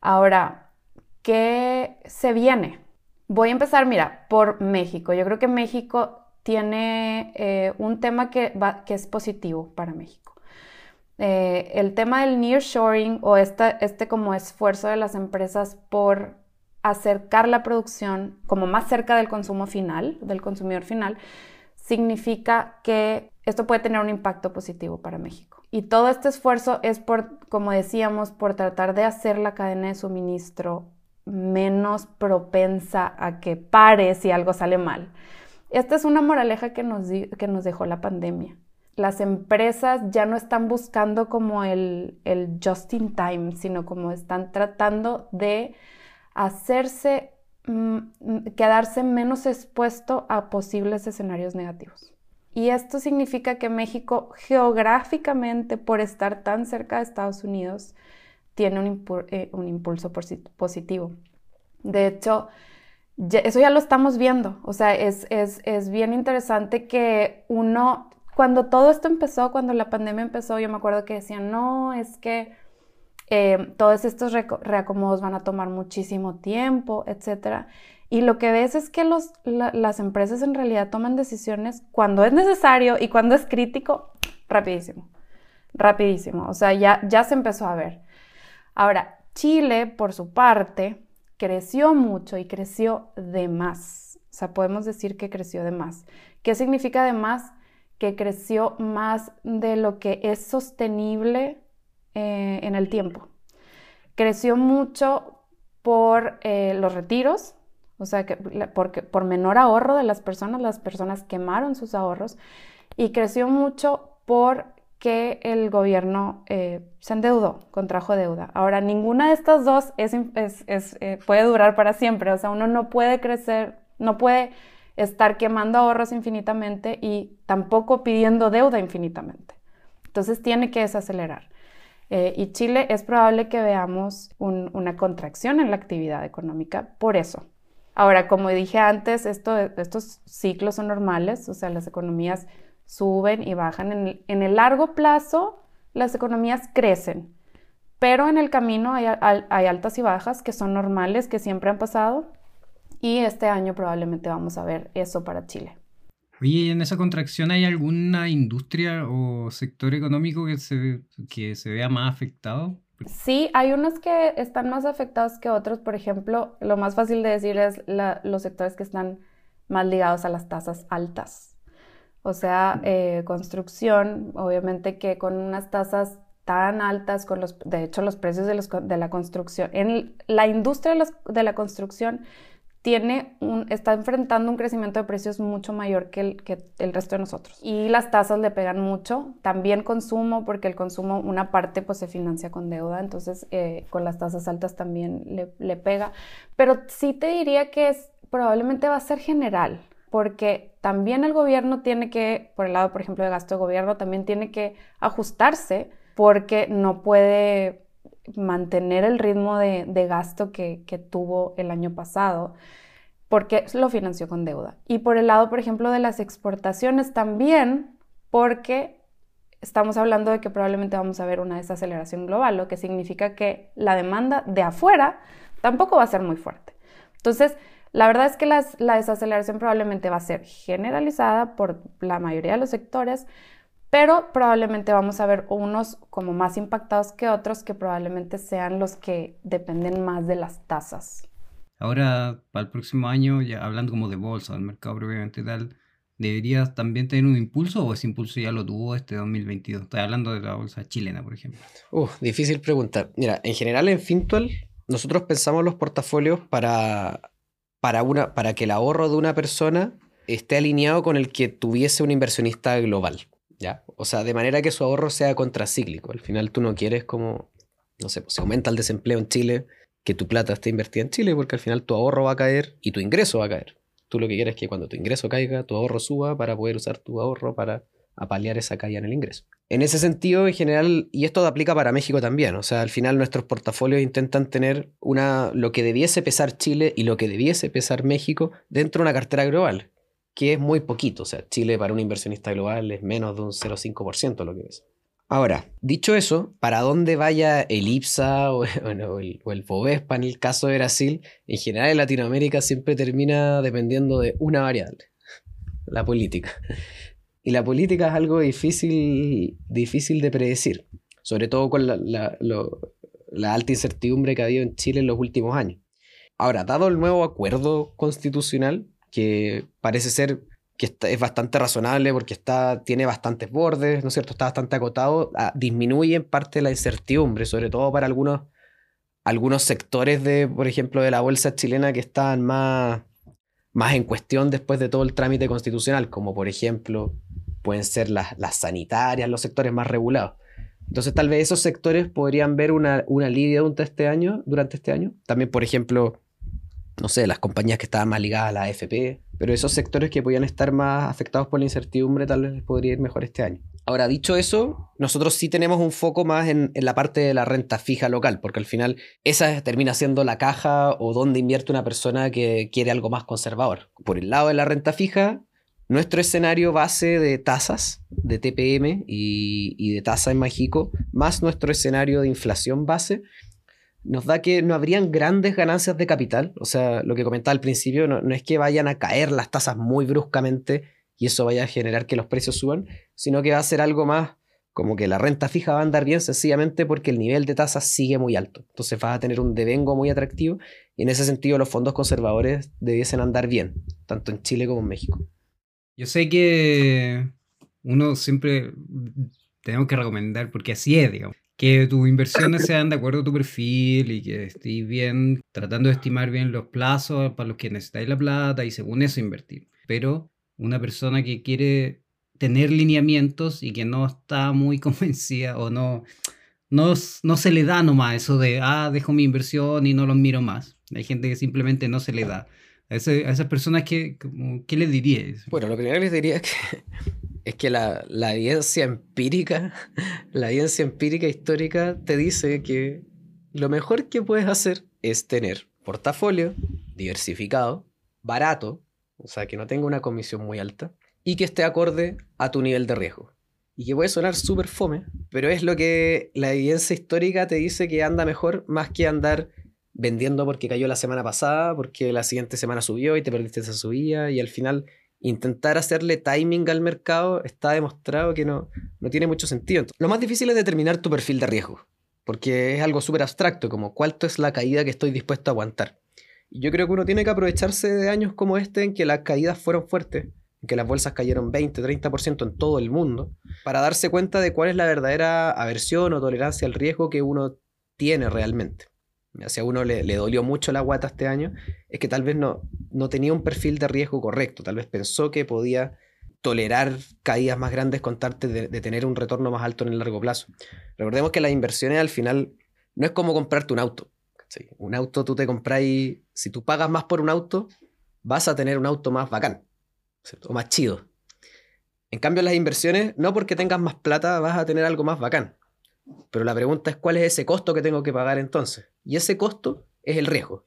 Ahora, ¿qué se viene? Voy a empezar, mira, por México. Yo creo que México tiene eh, un tema que, es positivo para México. Eh, el tema del nearshoring o este como esfuerzo de las empresas por acercar la producción como más cerca del consumo final, del consumidor final, significa que esto puede tener un impacto positivo para México. Y todo este esfuerzo es por, como decíamos, por tratar de hacer la cadena de suministro menos propensa a que pare si algo sale mal. Esta es una moraleja que nos, que nos dejó la pandemia las empresas ya no están buscando como el, just in time, sino como están tratando de hacerse, mm, quedarse menos expuesto a posibles escenarios negativos. Y esto significa que México geográficamente, por estar tan cerca de Estados Unidos, tiene un, eh, impulso positivo. De hecho, eso ya lo estamos viendo. O sea, es, es, bien interesante que uno, cuando todo esto empezó, cuando la pandemia empezó, yo me acuerdo que decían, no, es que eh, todos estos reacomodos van a tomar muchísimo tiempo, etc. Y lo que ves es que las empresas en realidad toman decisiones cuando es necesario y cuando es crítico, rapidísimo, rapidísimo. O sea, ya, ya se empezó a ver. Ahora, Chile, por su parte, creció mucho y creció de más. O sea, podemos decir que creció de más. ¿Qué significa de más? Que creció más de lo que es sostenible eh, en el tiempo. Creció mucho por eh, los retiros, o sea, que, porque, por menor ahorro de las personas, las personas quemaron sus ahorros y creció mucho por que el gobierno eh, se endeudó, contrajo deuda. Ahora, ninguna de estas dos es, eh, puede durar para siempre, o sea, uno no puede crecer, no puede estar quemando ahorros infinitamente y tampoco pidiendo deuda infinitamente. Entonces tiene que desacelerar. Eh, y Chile es probable que veamos una contracción en la actividad económica por eso. Ahora, como dije antes, esto, estos ciclos son normales, o sea, las economías suben y bajan. En el, largo plazo, las economías crecen, pero en el camino hay, altas y bajas que son normales, que siempre han pasado, y este año probablemente vamos a ver eso para Chile. Oye, ¿en esa contracción hay alguna industria o sector económico que se, que se vea más afectado? Sí, hay unos que están más afectados que otros. Por ejemplo, lo más fácil de decir es los sectores que están más ligados a las tasas altas. O sea, eh, construcción, obviamente que con unas tasas tan altas, con los, de hecho los precios de, los, de la construcción, en la industria de, la construcción tiene un, está enfrentando un crecimiento de precios mucho mayor que el, que el resto de nosotros. Y las tasas le pegan mucho, también consumo, porque el consumo, una parte pues se financia con deuda, entonces eh, con las tasas altas también le, le pega. Pero sí te diría que es, probablemente va a ser general, porque también el gobierno tiene que, por el lado, por ejemplo, de gasto de gobierno, también tiene que ajustarse porque no puede mantener el ritmo de, gasto que, tuvo el año pasado porque lo financió con deuda. Y por el lado, por ejemplo, de las exportaciones también, porque estamos hablando de que probablemente vamos a ver una desaceleración global, lo que significa que la demanda de afuera tampoco va a ser muy fuerte. Entonces, la verdad es que la desaceleración probablemente va a ser generalizada por la mayoría de los sectores, pero probablemente vamos a ver unos como más impactados que otros que probablemente sean los que dependen más de las tasas. Ahora, para el próximo año, ya hablando como de bolsa, del mercado propiamente tal, ¿debería también tener un impulso o ese impulso ya lo tuvo este 2022? Estoy hablando de la bolsa chilena, por ejemplo. Uh, difícil pregunta. Mira, en general en Fintual nosotros pensamos los portafolios para para, una, para que el ahorro de una persona esté alineado con el que tuviese un inversionista global. ¿Ya? O sea, de manera que su ahorro sea contracíclico. Al final tú no quieres como, no sé, pues, si aumenta el desempleo en Chile, que tu plata esté invertida en Chile, porque al final tu ahorro va a caer y tu ingreso va a caer. Tú lo que quieres es que cuando tu ingreso caiga, tu ahorro suba para poder usar tu ahorro para a paliar esa caída en el ingreso. En ese sentido, en general, y esto aplica para México también, o sea, al final nuestros portafolios intentan tener una, lo que debiese pesar Chile y lo que debiese pesar México dentro de una cartera global, que es muy poquito, o sea, Chile para un inversionista global es menos de un 0,5% lo que es. Ahora, dicho eso, para dónde vaya el IPSA o, [laughs] el, o el FOBESPA en el caso de Brasil, en general en Latinoamérica siempre termina dependiendo de una variable, la política. Y la política es algo difícil, difícil de predecir, sobre todo con la, alta incertidumbre que ha habido en Chile en los últimos años. Ahora, dado el nuevo acuerdo constitucional, que parece ser que es bastante razonable porque está, tiene bastantes bordes, ¿no es cierto? Está bastante acotado, ah, disminuye en parte la incertidumbre, sobre todo para algunos, algunos sectores de, por ejemplo, de la bolsa chilena que están más, más en cuestión después de todo el trámite constitucional, como por ejemplo pueden ser las, sanitarias, los sectores más regulados. Entonces tal vez esos sectores podrían ver una, una durante este año, durante este año. También, por ejemplo, no sé, las compañías que estaban más ligadas a la AFP, pero esos sectores que podían estar más afectados por la incertidumbre tal vez les podría ir mejor este año. Ahora, dicho eso, nosotros sí tenemos un foco más en, la parte de la renta fija local, porque al final esa termina siendo la caja o donde invierte una persona que quiere algo más conservador. Por el lado de la renta fija, nuestro escenario base de tasas, de TPM y, de tasa en México, más nuestro escenario de inflación base, nos da que no habrían grandes ganancias de capital. O sea, lo que comentaba al principio, no, es que vayan a caer las tasas muy bruscamente y eso vaya a generar que los precios suban, sino que va a ser algo más como que la renta fija va a andar bien sencillamente porque el nivel de tasas sigue muy alto. Entonces va a tener un devengo muy atractivo y en ese sentido los fondos conservadores debiesen andar bien, tanto en Chile como en México. Yo sé que uno siempre tenemos que recomendar, porque así es, digamos, que tus inversiones sean de acuerdo a tu perfil y que estés bien, tratando de estimar bien los plazos para los que necesitáis la plata y según eso invertir. Pero una persona que quiere tener lineamientos y que no está muy [laughs] convencida o no, no, se le da nomás eso de, ah, dejo mi inversión y no los miro más. Hay gente que simplemente no se le da. A, esas personas, ¿qué, ¿qué les dirías? Bueno, lo primero que les diría es que, es que la, la evidencia empírica, [laughs] la evidencia empírica histórica te dice que lo mejor que puedes hacer es tener portafolio diversificado, barato, o sea, que no tenga una comisión muy alta y que esté acorde a tu nivel de riesgo. Y que puede sonar súper fome, pero es lo que la evidencia histórica te dice que anda mejor más que andar vendiendo porque cayó la semana pasada, porque la siguiente semana subió y te perdiste esa subida y al final intentar hacerle timing al mercado está demostrado que no, no tiene mucho sentido. lo más difícil es determinar tu perfil de riesgo, porque es algo súper abstracto, como cuánto es la caída que estoy dispuesto a aguantar. Y yo creo que uno tiene que aprovecharse de años como este en que las caídas fueron fuertes, en que las bolsas cayeron 20, 30% en todo el mundo, para darse cuenta de cuál es la verdadera aversión o tolerancia al riesgo que uno tiene realmente. Si a uno le, dolió mucho la guata este año, es que tal vez no, no tenía un perfil de riesgo correcto, tal vez pensó que podía tolerar caídas más grandes con de, de, tener un retorno más alto en el largo plazo. Recordemos que las inversiones al final no es como comprarte un auto. Un auto tú te compráis, si tú pagas más por un auto, vas a tener un auto más bacán, o más chido. En cambio, las inversiones, no porque tengas más plata vas a tener algo más bacán. Pero la pregunta es cuál es ese costo que tengo que pagar entonces. Y ese costo es el riesgo.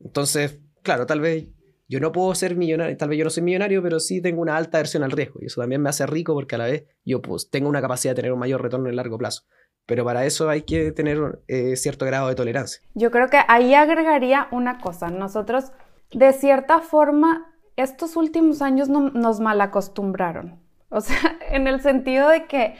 Entonces, claro, tal vez yo no puedo ser millonario, tal vez yo no soy millonario, pero sí tengo una alta versión al riesgo. Y eso también me hace rico porque a la vez yo pues, tengo una capacidad de tener un mayor retorno en largo plazo pero para eso hay que tener eh, cierto grado de tolerancia. Yo creo que ahí agregaría una cosa. Nosotros, de cierta forma, estos últimos años nos malacostumbraron. O sea, [laughs] en el sentido de que,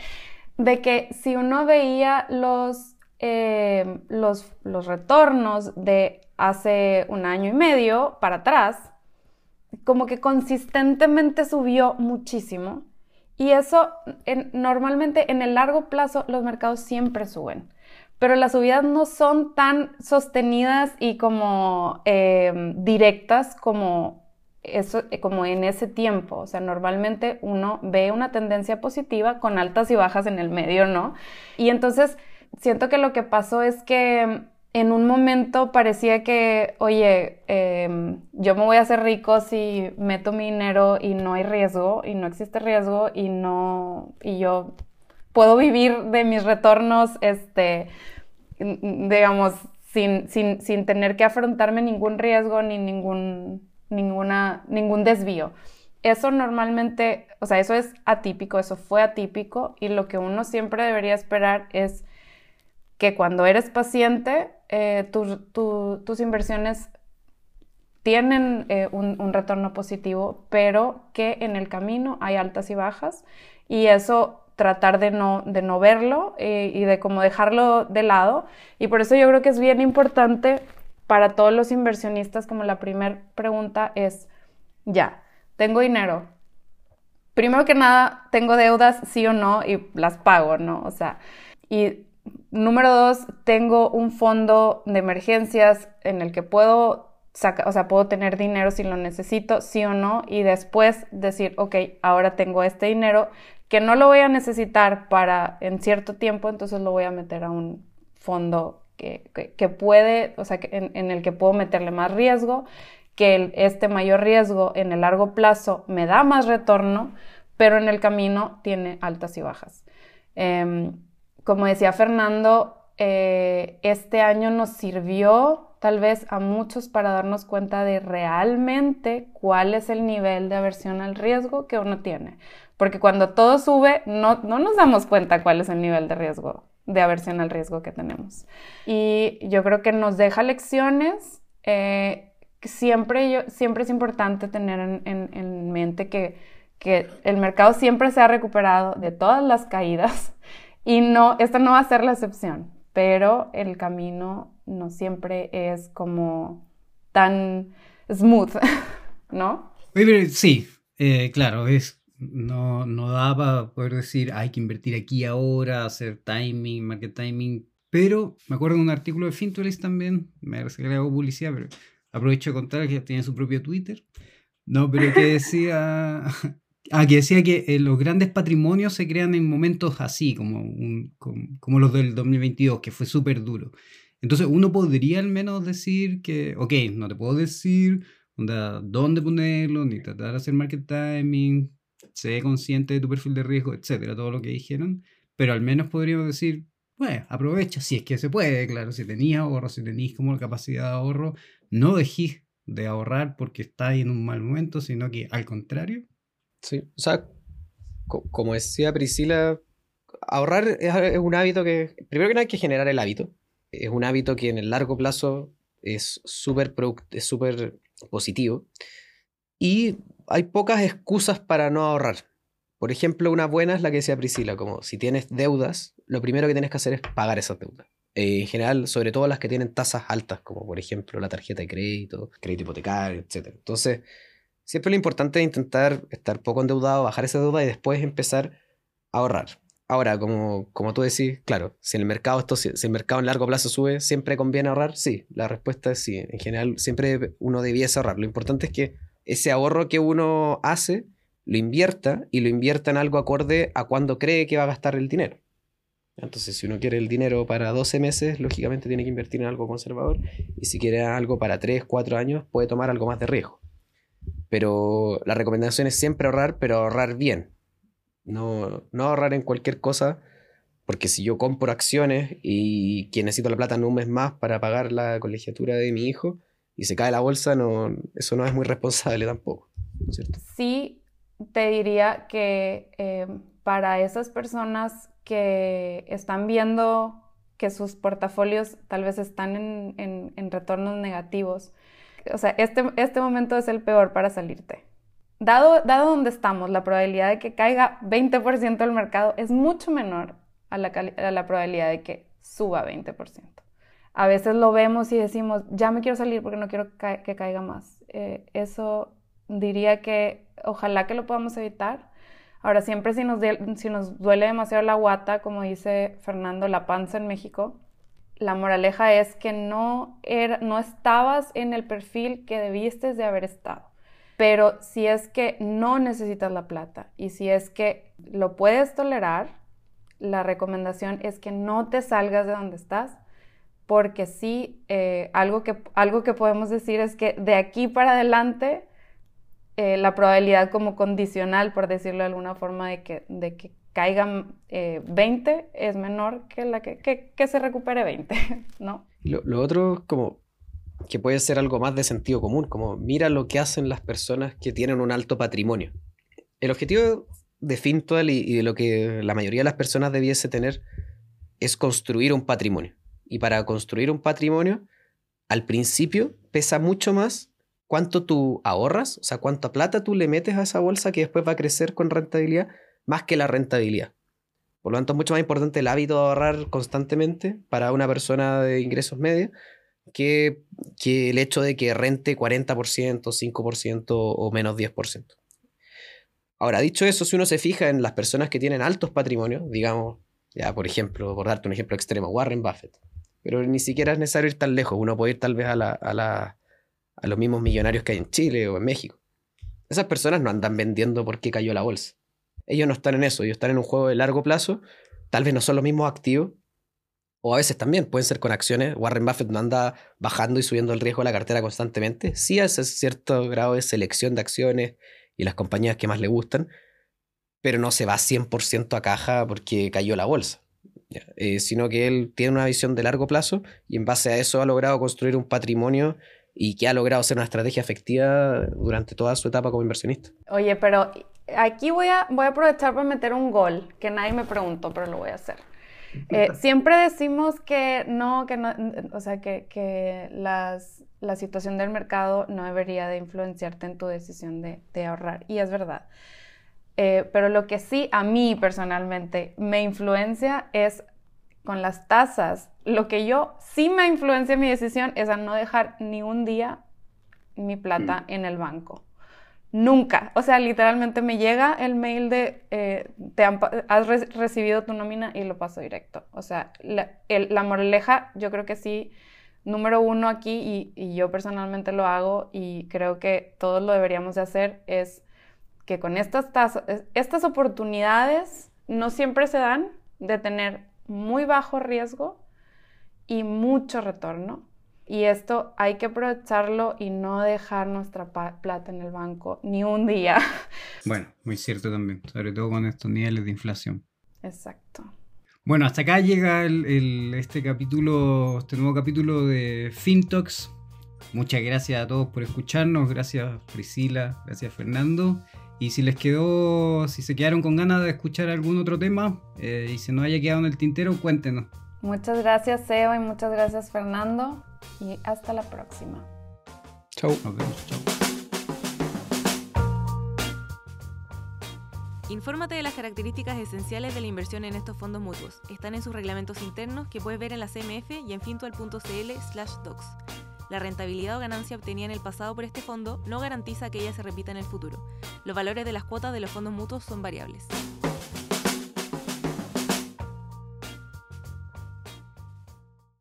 de que si uno veía los, eh, los, los retornos de hace un año y medio para atrás, como que consistentemente subió muchísimo. Y eso normalmente en el largo plazo los mercados siempre suben, pero las subidas no son tan sostenidas y como eh, directas como, eso, como en ese tiempo. O sea, normalmente uno ve una tendencia positiva con altas y bajas en el medio, ¿no? Y entonces siento que lo que pasó es que en un momento parecía que, oye, em, yo me voy a hacer rico si meto mi dinero y no hay riesgo y no existe riesgo y no, y yo puedo vivir de mis retornos, este, digamos, sin, sin, sin tener que afrontarme ningún riesgo ni ningún, ninguna, ningún desvío. Eso normalmente, o sea, eso es atípico, eso fue atípico y lo que uno siempre debería esperar es que cuando eres paciente, eh, tus inversiones tienen eh, un, retorno positivo, pero que en el camino hay altas y bajas y eso tratar de no, de no verlo eh, y de como dejarlo de lado. Y por eso yo creo que es bien importante para todos los inversionistas, como la primera pregunta es, ya, tengo dinero. Primero que nada, tengo deudas, sí o no, y las pago, ¿no? O sea, y Número dos, tengo un fondo de emergencias en el que puedo sacar, o sea, puedo tener dinero si lo necesito, sí o no, y después decir, ok, ahora tengo este dinero que no lo voy a necesitar para en cierto tiempo, entonces lo voy a meter a un fondo que, puede, o sea, en, el que puedo meterle más riesgo, que este mayor riesgo en el largo plazo me da más retorno, pero en el camino tiene altas y bajas. Em, como decía Fernando, eh, este año nos sirvió tal vez a muchos para darnos cuenta de realmente cuál es el nivel de aversión al riesgo que uno tiene. Porque cuando todo sube, no, nos damos cuenta cuál es el nivel de riesgo, de aversión al riesgo que tenemos. Y yo creo que nos deja lecciones. Eh, siempre, siempre es importante tener en, mente que, que el mercado siempre se ha recuperado de todas las caídas y no, esta no va a ser la excepción, pero el camino no siempre es como tan smooth, [laughs] ¿no? Sí, eh, claro, es no, no daba poder decir hay que invertir aquí ahora, hacer timing, market timing. Pero me acuerdo de un artículo de Fintualist también, me parece que le hago publicidad, pero aprovecho de contar que tiene su propio Twitter. No, pero que decía, [laughs] ah, que decía que eh, los grandes patrimonios se crean en momentos así, como, un, como, los del 2022, que fue súper duro. Entonces uno podría al menos decir que, ok, no te puedo decir dónde ponerlo, ni tratar de hacer market timing, sé consciente de tu perfil de riesgo, etcétera, todo lo que dijeron, pero al menos podríamos decir, bueno, aprovecha si es que se puede, claro, si tenías ahorro, si tenéis como capacidad de ahorro, no dejís de ahorrar porque estáis en un mal momento, sino que al contrario. Sí, o sea, como decía Priscila, ahorrar es, un hábito que, primero que nada hay que generar el hábito, es un hábito que en el largo plazo es súper es súper positivo y hay pocas excusas para no ahorrar. Por ejemplo, una buena es la que decía Priscila, como si tienes deudas, lo primero que tienes que hacer es pagar esas deudas. Eh, en general, sobre todo las que tienen tasas altas, como por ejemplo la tarjeta de crédito, crédito hipotecario, etc. Entonces, siempre lo importante es intentar estar poco endeudado, bajar esa deuda y después empezar a ahorrar. Ahora, como, como tú decís, claro, si el mercado esto, si, el mercado en largo plazo sube, ¿siempre conviene ahorrar? Sí, la respuesta es sí. En general, siempre uno debiese ahorrar. Lo importante es que ese ahorro que uno hace lo invierta y lo invierta en algo acorde a cuando cree que va a gastar el dinero. Entonces, si uno quiere el dinero para 12 meses, lógicamente tiene que invertir en algo conservador. Y si quiere algo para 3, 4 años, puede tomar algo más de riesgo. Pero la recomendación es siempre ahorrar, pero ahorrar bien. No, no ahorrar en cualquier cosa, porque si yo compro acciones y quien necesito la plata en un mes más para pagar la colegiatura de mi hijo, y se cae la bolsa, no, eso no es muy responsable tampoco, ¿cierto? Sí, te diría que eh, para esas personas que están viendo que sus portafolios tal vez están en, en, retornos negativos, o sea, este, este momento es el peor para salirte. Dado, dado donde estamos, la probabilidad de que caiga 20% el mercado es mucho menor a la, a la probabilidad de que suba 20% a veces lo vemos y decimos, ya me quiero salir porque no quiero que caiga más. Eh, eso diría que ojalá que lo podamos evitar. Ahora, siempre si nos, si nos duele demasiado la guata, como dice Fernando, la panza en México, la moraleja es que no, era, no estabas en el perfil que debiste de haber estado. Pero si es que no necesitas la plata y si es que lo puedes tolerar, la recomendación es que no te salgas de donde estás, porque sí, eh, algo, que, algo que podemos decir es que de aquí para adelante, eh, la probabilidad como condicional, por decirlo de alguna forma, de que, de que caigan 20 eh, es menor que la que, que, se recupere 20, [laughs] ¿no? Lo, lo otro como que puede ser algo más de sentido común, como mira lo que hacen las personas que tienen un alto patrimonio. El objetivo de Fintual y, y de lo que la mayoría de las personas debiese tener es construir un patrimonio. Y para construir un patrimonio, al principio pesa mucho más cuánto tú ahorras, o sea, cuánta plata tú le metes a esa bolsa que después va a crecer con rentabilidad, más que la rentabilidad. Por lo tanto, es mucho más importante el hábito de ahorrar constantemente para una persona de ingresos medios que, que el hecho de que rente 40%, 5% o menos 10%. Ahora, dicho eso, si uno se fija en las personas que tienen altos patrimonios, digamos, ya por ejemplo, por darte un ejemplo extremo, Warren Buffett, pero ni siquiera es necesario ir tan lejos. Uno puede ir tal vez a, los mismos millonarios que hay en Chile o en México. Esas personas no andan vendiendo porque cayó la bolsa. Ellos no están en eso, ellos están en un juego de largo plazo. Tal vez no son los mismos activos, o a veces también pueden ser con acciones. Warren Buffett no anda bajando y subiendo el riesgo de la cartera constantemente. Sí hace cierto grado de selección de acciones y las compañías que más le gustan, pero no se va 100% a caja porque cayó la bolsa. Eh, sino que él tiene una visión de largo plazo y en base a eso ha logrado construir un patrimonio y que ha logrado ser una estrategia efectiva durante toda su etapa como inversionista. Oye, pero aquí voy a, voy a aprovechar para meter un gol que nadie me preguntó, pero lo voy a hacer. Eh, siempre decimos que no, que no, o sea, que, que las, la situación del mercado no debería de influenciarte en tu decisión de, de ahorrar. Y es verdad. Eh, pero lo que sí a mí personalmente me influencia es con las tasas. Lo que yo sí me influencia en mi decisión es a no dejar ni un día mi plata mm. en el banco. Nunca. O sea, literalmente me llega el mail de, eh, te has recibido tu nómina y lo paso directo. O sea, la, la, moraleja yo creo que sí, número uno aquí, y, y yo personalmente lo hago y creo que todos lo deberíamos de hacer, es que con estas estas oportunidades no siempre se dan de tener muy bajo riesgo y mucho retorno. Y esto hay que aprovecharlo y no dejar nuestra plata en el banco ni un día. [laughs] Bueno, muy cierto también, sobre todo con estos niveles de inflación. Exacto. Bueno, hasta acá llega este capítulo, este nuevo capítulo de FinTalks. Muchas gracias a todos por escucharnos. Gracias Priscila, gracias Fernando. Y si les quedó, si se quedaron con ganas de escuchar algún otro tema eh, y se nos haya quedado en el tintero, cuéntenos. Muchas gracias, Seo, y muchas gracias, Fernando. Y hasta la próxima. Chau. Nos vemos. Chau. Infórmate de las características esenciales de la inversión en estos fondos mutuos. Están en sus reglamentos internos que puedes ver en la CMF y en fintual.cl/docs. La rentabilidad o ganancia obtenida en el pasado por este fondo no garantiza que ella se repita en el futuro. Los valores de las cuotas de los fondos mutuos son variables.